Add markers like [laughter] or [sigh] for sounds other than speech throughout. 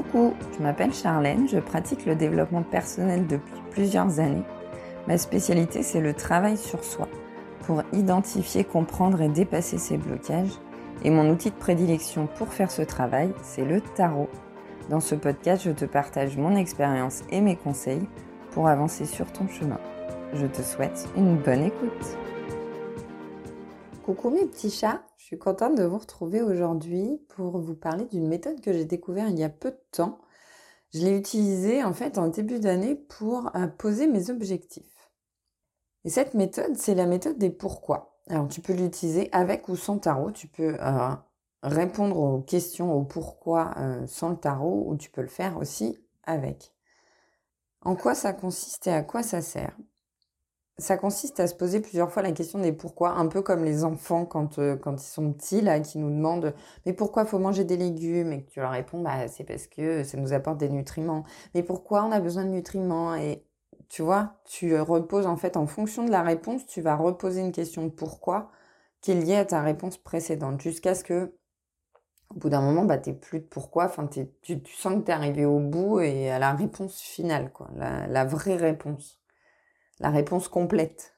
Coucou, je m'appelle Charlène, je pratique le développement personnel depuis plusieurs années. Ma spécialité, c'est le travail sur soi pour identifier, comprendre et dépasser ses blocages. Et mon outil de prédilection pour faire ce travail, c'est le tarot. Dans ce podcast, je te partage mon expérience et mes conseils pour avancer sur ton chemin. Je te souhaite une bonne écoute. Coucou mes petits chats, suis contente de vous retrouver aujourd'hui pour vous parler d'une méthode que j'ai découverte il y a peu de temps. Je l'ai utilisée en fait en début d'année pour euh, poser mes objectifs. Et cette méthode, c'est la méthode des pourquoi. Alors tu peux l'utiliser avec ou sans tarot, tu peux euh, répondre aux questions, aux pourquoi euh, sans le tarot, ou tu peux le faire aussi avec. En quoi ça consiste et à quoi ça sert? Ça consiste à se poser plusieurs fois la question des pourquoi, un peu comme les enfants quand, euh, quand ils sont petits, là, qui nous demandent mais pourquoi faut manger des légumes? Et que tu leur réponds bah c'est parce que ça nous apporte des nutriments. Mais pourquoi on a besoin de nutriments? Et tu vois, tu reposes en fait en fonction de la réponse, tu vas reposer une question de pourquoi qui est liée à ta réponse précédente jusqu'à ce que au bout d'un moment, bah, t'es plus de pourquoi, enfin, tu, tu sens que tu es arrivé au bout et à la réponse finale, quoi, la vraie réponse la réponse complète.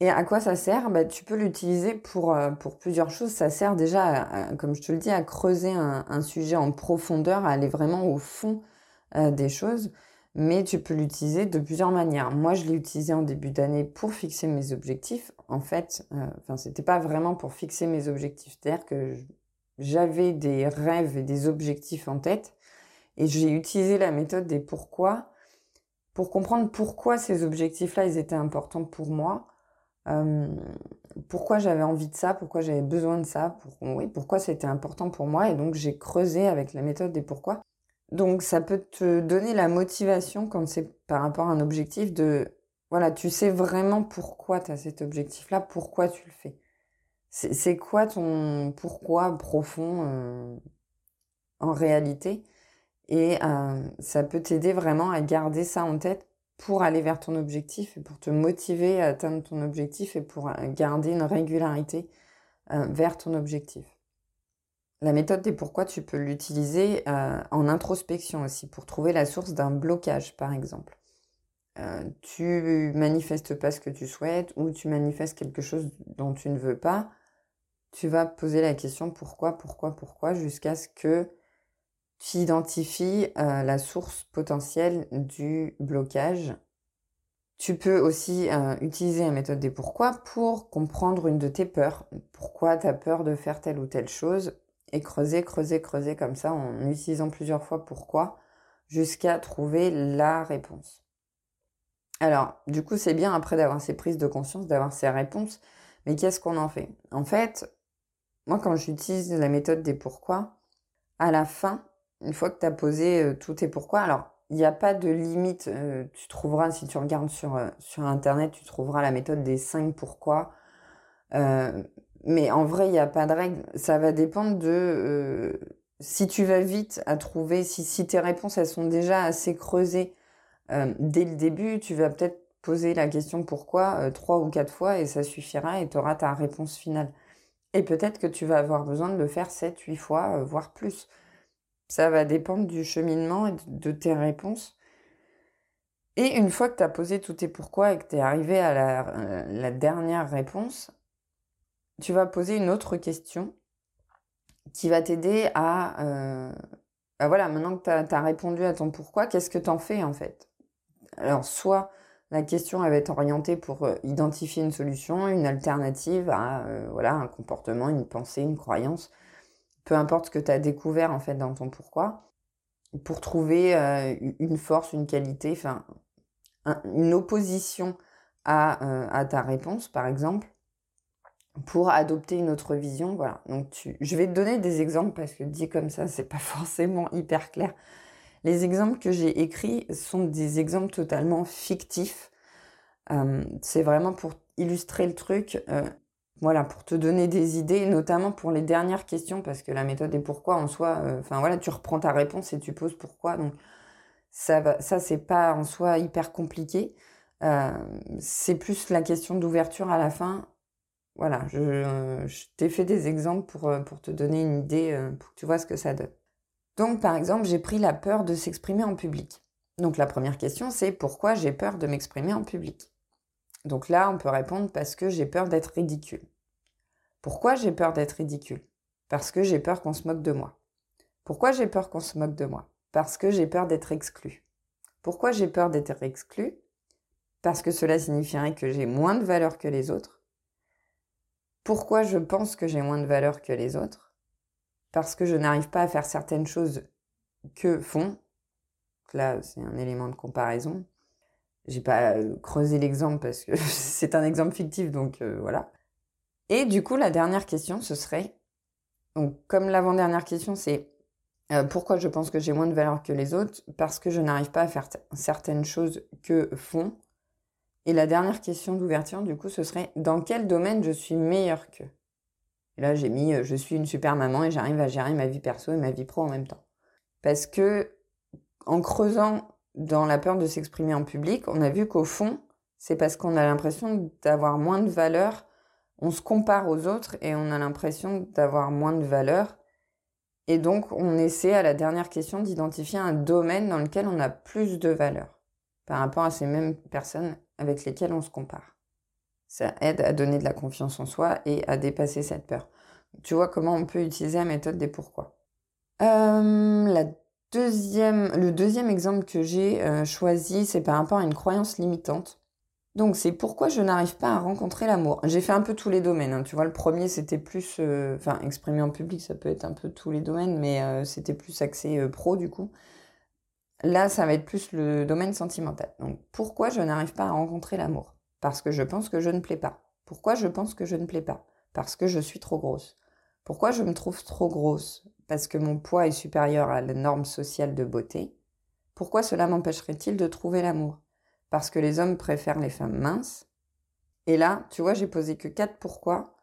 Et à quoi ça sert? Bah, Tu peux l'utiliser pour, euh, pour plusieurs choses. Ça sert déjà, comme je te le dis, à creuser un, sujet en profondeur, à aller vraiment au fond euh, des choses. Mais tu peux l'utiliser de plusieurs manières. Moi, je l'ai utilisé en début d'année pour fixer mes objectifs. En fait, euh, enfin, c'était pas vraiment pour fixer mes objectifs. C'est-à-dire que j'avais des rêves et des objectifs en tête. Et j'ai utilisé la méthode des pourquoi pour comprendre pourquoi ces objectifs-là, ils étaient importants pour moi, euh, pourquoi j'avais envie de ça, pourquoi j'avais besoin de ça, pourquoi c'était important pour moi. Et donc j'ai creusé avec la méthode des pourquoi. Donc ça peut te donner la motivation quand c'est par rapport à un objectif de, voilà, tu sais vraiment pourquoi tu as cet objectif-là, pourquoi tu le fais. C'est quoi ton pourquoi profond euh, en réalité? Et euh, ça peut t'aider vraiment à garder ça en tête pour aller vers ton objectif et pour te motiver à atteindre ton objectif et pour euh, garder une régularité euh, vers ton objectif. La méthode des pourquoi, tu peux l'utiliser en introspection aussi pour trouver la source d'un blocage, par exemple. tu manifestes pas ce que tu souhaites ou tu manifestes quelque chose dont tu ne veux pas. Tu vas poser la question pourquoi, pourquoi, pourquoi jusqu'à ce que tu identifies euh, la source potentielle du blocage. Tu peux aussi euh, utiliser la méthode des pourquoi pour comprendre une de tes peurs. Pourquoi tu as peur de faire telle ou telle chose? Et creuser, creuser, creuser comme ça en utilisant plusieurs fois pourquoi jusqu'à trouver la réponse. Alors, du coup, c'est bien après d'avoir ces prises de conscience, d'avoir ces réponses, mais qu'est-ce qu'on en fait? En fait, moi, quand j'utilise la méthode des pourquoi, à la fin, une fois que tu as posé euh, tout tes pourquoi, alors il n'y a pas de limite. Euh, tu trouveras, si tu regardes sur, euh, sur Internet, tu trouveras la méthode des 5 pourquoi. mais en vrai, il n'y a pas de règle. Ça va dépendre de si tu vas vite à trouver, si, si tes réponses elles sont déjà assez creusées dès le début, tu vas peut-être poser la question pourquoi trois ou quatre fois et ça suffira et tu auras ta réponse finale. Et peut-être que tu vas avoir besoin de le faire 7, 8 fois, voire plus. Ça va dépendre du cheminement et de tes réponses. Et une fois que tu as posé tous tes pourquoi et que tu es arrivé à euh, la, dernière réponse, tu vas poser une autre question qui va t'aider à... Euh, bah voilà, maintenant que tu as, répondu à ton pourquoi, qu'est-ce que tu en fais en fait? Alors, soit la question va être orientée pour euh, identifier une solution, une alternative à un comportement, une pensée, une croyance peu importe ce que tu as découvert en fait dans ton pourquoi, pour trouver euh, une force, une qualité, enfin une opposition à, euh, à, ta réponse par exemple, pour adopter une autre vision. Voilà. Donc je vais te donner des exemples parce que dit comme ça, c'est pas [laughs] forcément hyper clair. Les exemples que j'ai écrits sont des exemples totalement fictifs. Euh, c'est vraiment pour illustrer le truc. Voilà, pour te donner des idées, notamment pour les dernières questions, parce que la méthode est pourquoi en soi, euh, enfin voilà, tu reprends ta réponse et tu poses pourquoi. Donc ça, c'est pas en soi hyper compliqué. Euh, c'est plus la question d'ouverture à la fin. Voilà, je, je t'ai fait des exemples pour, euh, pour te donner une idée, pour que tu vois ce que ça donne. Donc par exemple, j'ai pris la peur de s'exprimer en public. Donc la première question, c'est pourquoi j'ai peur de m'exprimer en public? Donc là, on peut répondre parce que j'ai peur d'être ridicule. Pourquoi j'ai peur d'être ridicule? Parce que j'ai peur qu'on se moque de moi. Pourquoi j'ai peur qu'on se moque de moi? Parce que j'ai peur d'être exclu. Pourquoi j'ai peur d'être exclu? Parce que cela signifierait que j'ai moins de valeur que les autres. Pourquoi je pense que j'ai moins de valeur que les autres? Parce que je n'arrive pas à faire certaines choses que font là, c'est un élément de comparaison. J'ai pas euh, creusé l'exemple parce que [laughs] c'est un exemple fictif, donc euh, voilà. Et du coup, la dernière question, ce serait, donc comme l'avant-dernière question, c'est euh, pourquoi je pense que j'ai moins de valeur que les autres? Parce que je n'arrive pas à faire certaines choses que font. Et la dernière question d'ouverture, du coup, ce serait dans quel domaine je suis meilleur qu'eux Et là, j'ai mis je suis une super maman et j'arrive à gérer ma vie perso et ma vie pro en même temps. Parce que en creusant dans la peur de s'exprimer en public, on a vu qu'au fond, c'est parce qu'on a l'impression d'avoir moins de valeur, on se compare aux autres et on a l'impression d'avoir moins de valeur. Et donc, on essaie à la dernière question d'identifier un domaine dans lequel on a plus de valeur par rapport à ces mêmes personnes avec lesquelles on se compare. Ça aide à donner de la confiance en soi et à dépasser cette peur. Tu vois comment on peut utiliser la méthode des pourquoi? Euh, Le deuxième exemple que j'ai euh, choisi, c'est par rapport à une croyance limitante. Donc c'est pourquoi je n'arrive pas à rencontrer l'amour. J'ai fait un peu tous les domaines. Hein. Tu vois, le premier c'était plus, euh, enfin exprimer en public, ça peut être un peu tous les domaines, mais euh, c'était plus axé pro du coup. Là, ça va être plus le domaine sentimental. Donc pourquoi je n'arrive pas à rencontrer l'amour? Parce que je pense que je ne plais pas. Pourquoi je pense que je ne plais pas? Parce que je suis trop grosse. Pourquoi je me trouve trop grosse? Parce que mon poids est supérieur à la norme sociale de beauté, pourquoi cela m'empêcherait-il de trouver l'amour? Parce que les hommes préfèrent les femmes minces. Et là, tu vois, j'ai posé que quatre pourquoi,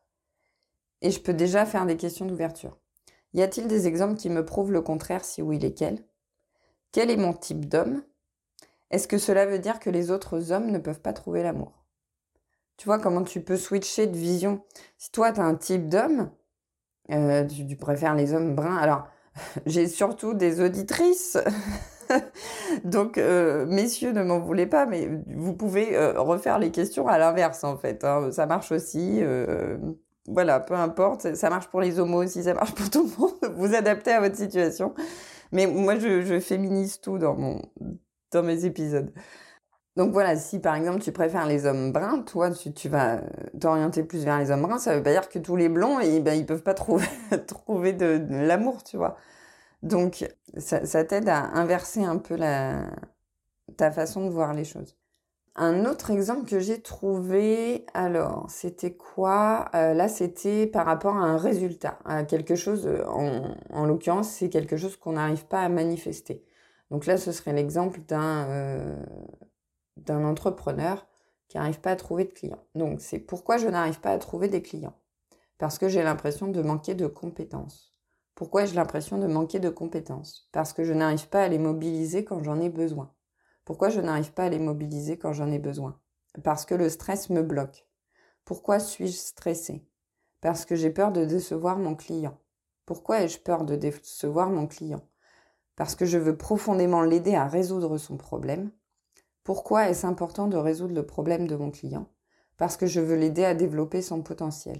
et je peux déjà faire des questions d'ouverture. Y a-t-il des exemples qui me prouvent le contraire si oui, lesquels? Quel est mon type d'homme? Est-ce que cela veut dire que les autres hommes ne peuvent pas trouver l'amour? Tu vois comment tu peux switcher de vision. Si toi, tu un type d'homme, euh, tu, préfères les hommes bruns. Alors, [laughs] j'ai surtout des auditrices. [laughs] Donc, euh, messieurs, ne m'en voulez pas, mais vous pouvez euh, refaire les questions à l'inverse, en fait. Hein. Ça marche aussi. voilà, peu importe. Ça marche pour les homos aussi, ça marche pour tout le [laughs] monde. Vous adaptez à votre situation. Mais moi, je, je féminise tout dans, mon, dans mes épisodes. Donc voilà, si par exemple tu préfères les hommes bruns, toi tu, vas t'orienter plus vers les hommes bruns, ça veut pas dire que tous les blonds, et, ben, ils peuvent pas trouver, [laughs] de, l'amour, tu vois. Donc ça, t'aide à inverser un peu ta façon de voir les choses. Un autre exemple que j'ai trouvé, alors c'était quoi? Euh, Là c'était par rapport à un résultat, à quelque chose, en, en l'occurrence c'est quelque chose qu'on n'arrive pas à manifester. Donc là ce serait l'exemple d'un... Euh, d'un entrepreneur qui n'arrive pas à trouver de clients. Donc c'est pourquoi je n'arrive pas à trouver des clients. Parce que j'ai l'impression de manquer de compétences. Pourquoi j'ai l'impression de manquer de compétences? Parce que je n'arrive pas à les mobiliser quand j'en ai besoin. Pourquoi je n'arrive pas à les mobiliser quand j'en ai besoin? Parce que le stress me bloque. Pourquoi suis-je stressé Parce que j'ai peur de décevoir mon client. Pourquoi ai-je peur de décevoir mon client? Parce que je veux profondément l'aider à résoudre son problème pourquoi est-ce important de résoudre le problème de mon client? Parce que je veux l'aider à développer son potentiel.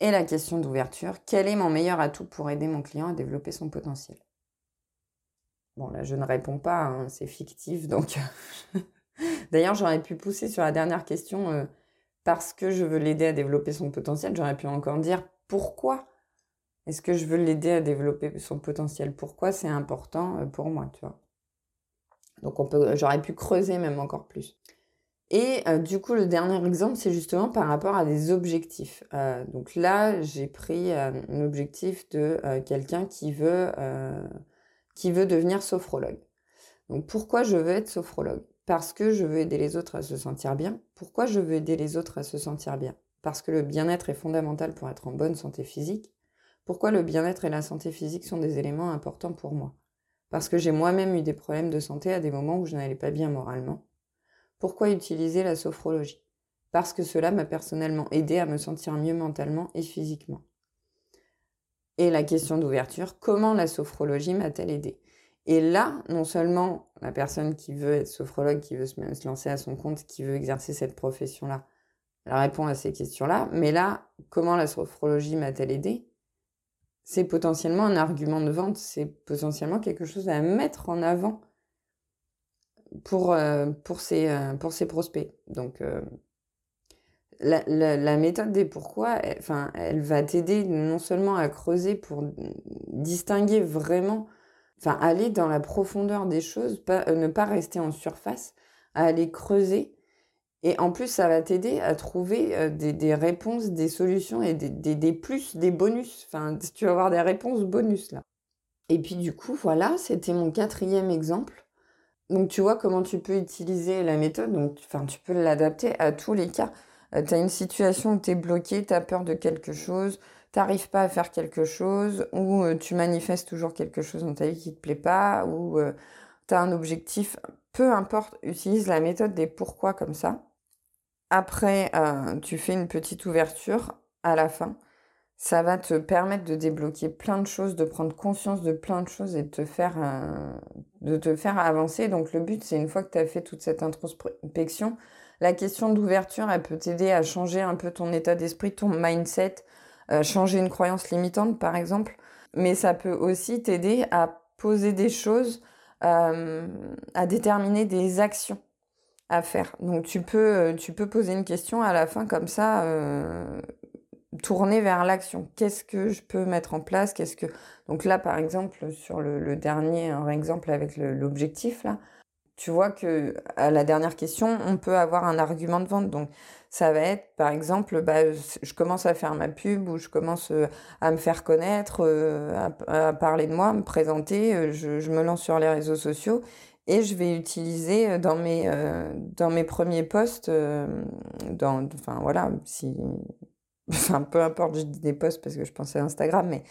Et la question d'ouverture, quel est mon meilleur atout pour aider mon client à développer son potentiel? Bon, là, je ne réponds pas, hein, c'est fictif, [laughs] donc... D'ailleurs, j'aurais pu pousser sur la dernière question, euh, parce que je veux l'aider à développer son potentiel, j'aurais pu encore dire pourquoi? Est-ce que je veux l'aider à développer son potentiel? Pourquoi c'est important euh, pour moi, tu vois? Donc j'aurais pu creuser même encore plus. Et euh, du coup, le dernier exemple, c'est justement par rapport à des objectifs. Euh, donc là, j'ai pris euh, un objectif de quelqu'un qui veut qui veut devenir sophrologue. Donc pourquoi je veux être sophrologue? Parce que je veux aider les autres à se sentir bien. Pourquoi je veux aider les autres à se sentir bien? Parce que le bien-être est fondamental pour être en bonne santé physique. Pourquoi le bien-être et la santé physique sont des éléments importants pour moi? Parce que j'ai moi-même eu des problèmes de santé à des moments où je n'allais pas bien moralement. Pourquoi utiliser la sophrologie? Parce que cela m'a personnellement aidé à me sentir mieux mentalement et physiquement. Et la question d'ouverture, comment la sophrologie m'a-t-elle aidé? Et là, non seulement la personne qui veut être sophrologue, qui veut se, lancer à son compte, qui veut exercer cette profession-là, elle répond à ces questions-là, mais là, comment la sophrologie m'a-t-elle aidé? C'est potentiellement un argument de vente, c'est potentiellement quelque chose à mettre en avant pour, euh, ses, euh, ses prospects. Donc, euh, la, méthode des pourquoi, elle, elle va t'aider non seulement à creuser pour distinguer vraiment, enfin, aller dans la profondeur des choses, ne pas rester en surface, à aller creuser. Et en plus, ça va t'aider à trouver des, des, réponses, des solutions et des, des, des, plus, des bonus. Enfin, [laughs] tu vas avoir des réponses bonus là. Et puis du coup, voilà, c'était mon quatrième exemple. Donc tu vois comment tu peux utiliser la méthode, donc enfin, tu peux l'adapter à tous les cas. Euh, tu as une situation où tu es bloqué, tu as peur de quelque chose, tu n'arrives pas à faire quelque chose, ou euh, tu manifestes toujours quelque chose dans ta vie qui ne te plaît pas, ou euh, tu as un objectif, peu importe, utilise la méthode des pourquoi comme ça. Après, tu fais une petite ouverture à la fin ça va te permettre de débloquer plein de choses, de prendre conscience de plein de choses et de te faire, euh, de te faire avancer. Donc le but, c'est une fois que tu as fait toute cette introspection, la question d'ouverture, elle peut t'aider à changer un peu ton état d'esprit, ton mindset, euh, changer une croyance limitante par exemple. Mais ça peut aussi t'aider à poser des choses, euh, à déterminer des actions à faire. Donc tu peux, tu peux poser une question à la fin comme ça tourner vers l'action. Qu'est-ce que je peux mettre en place? Qu'est-ce que donc là par exemple sur le, dernier exemple avec l'objectif là, tu vois que à la dernière question on peut avoir un argument de vente. Donc ça va être par exemple bah, je commence à faire ma pub ou je commence euh, à me faire connaître, euh, à, parler de moi, à me présenter, euh, je, me lance sur les réseaux sociaux et je vais utiliser dans mes dans mes premiers posts dans enfin voilà si [laughs] enfin peu importe, je dis des posts parce que je pensais à Instagram, mais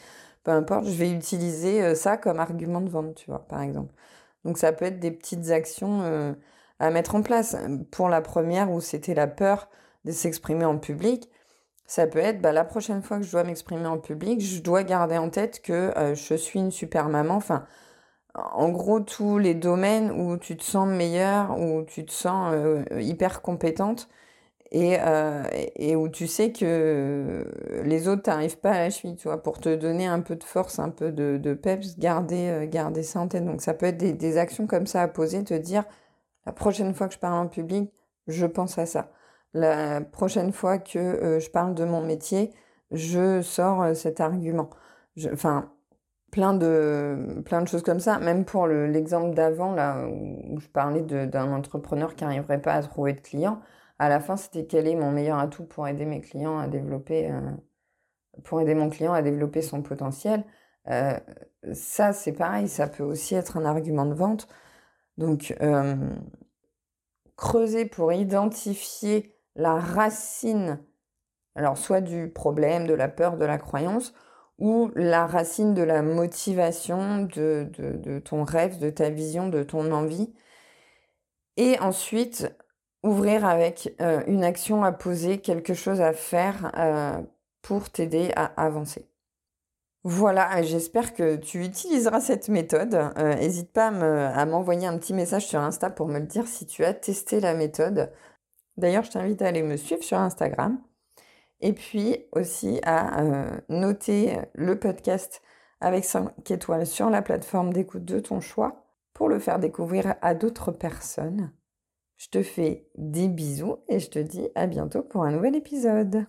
peu importe, je vais utiliser ça comme argument de vente, tu vois, par exemple. Donc ça peut être des petites actions euh, à mettre en place. Pour la première, où c'était la peur de s'exprimer en public, ça peut être bah, la prochaine fois que je dois m'exprimer en public, je dois garder en tête que euh, je suis une super maman. Enfin, en gros, tous les domaines où tu te sens meilleure, où tu te sens hyper compétente, euh, et, où tu sais que les autres n'arrivent pas à la cheville, tu vois, pour te donner un peu de force, un peu de, peps, garder, euh, garder ça en tête. Donc ça peut être des, actions comme ça à poser, te dire, la prochaine fois que je parle en public, je pense à ça. La prochaine fois que euh, je parle de mon métier, je sors cet argument. Enfin, plein de, plein de choses comme ça. Même pour l'exemple d'avant, là, où je parlais d'un entrepreneur qui n'arriverait pas à trouver de clients à la fin, c'était quel est mon meilleur atout pour aider mes clients à développer, euh, mon client à développer son potentiel. Euh, ça, c'est pareil, ça peut aussi être un argument de vente. Donc, euh, creuser pour identifier la racine, alors soit du problème, de la peur, de la croyance, ou la racine de la motivation, de ton rêve, de ta vision, de ton envie. Et ensuite, ouvrir avec euh, une action à poser, quelque chose à faire euh, pour t'aider à avancer. Voilà, j'espère que tu utiliseras cette méthode. N'hésite euh, pas à m'envoyer un petit message sur Insta pour me le dire si tu as testé la méthode. D'ailleurs, je t'invite à aller me suivre sur Instagram. Et puis aussi à noter le podcast avec 5 étoiles sur la plateforme d'écoute de ton choix pour le faire découvrir à d'autres personnes. Je te fais des bisous et je te dis à bientôt pour un nouvel épisode.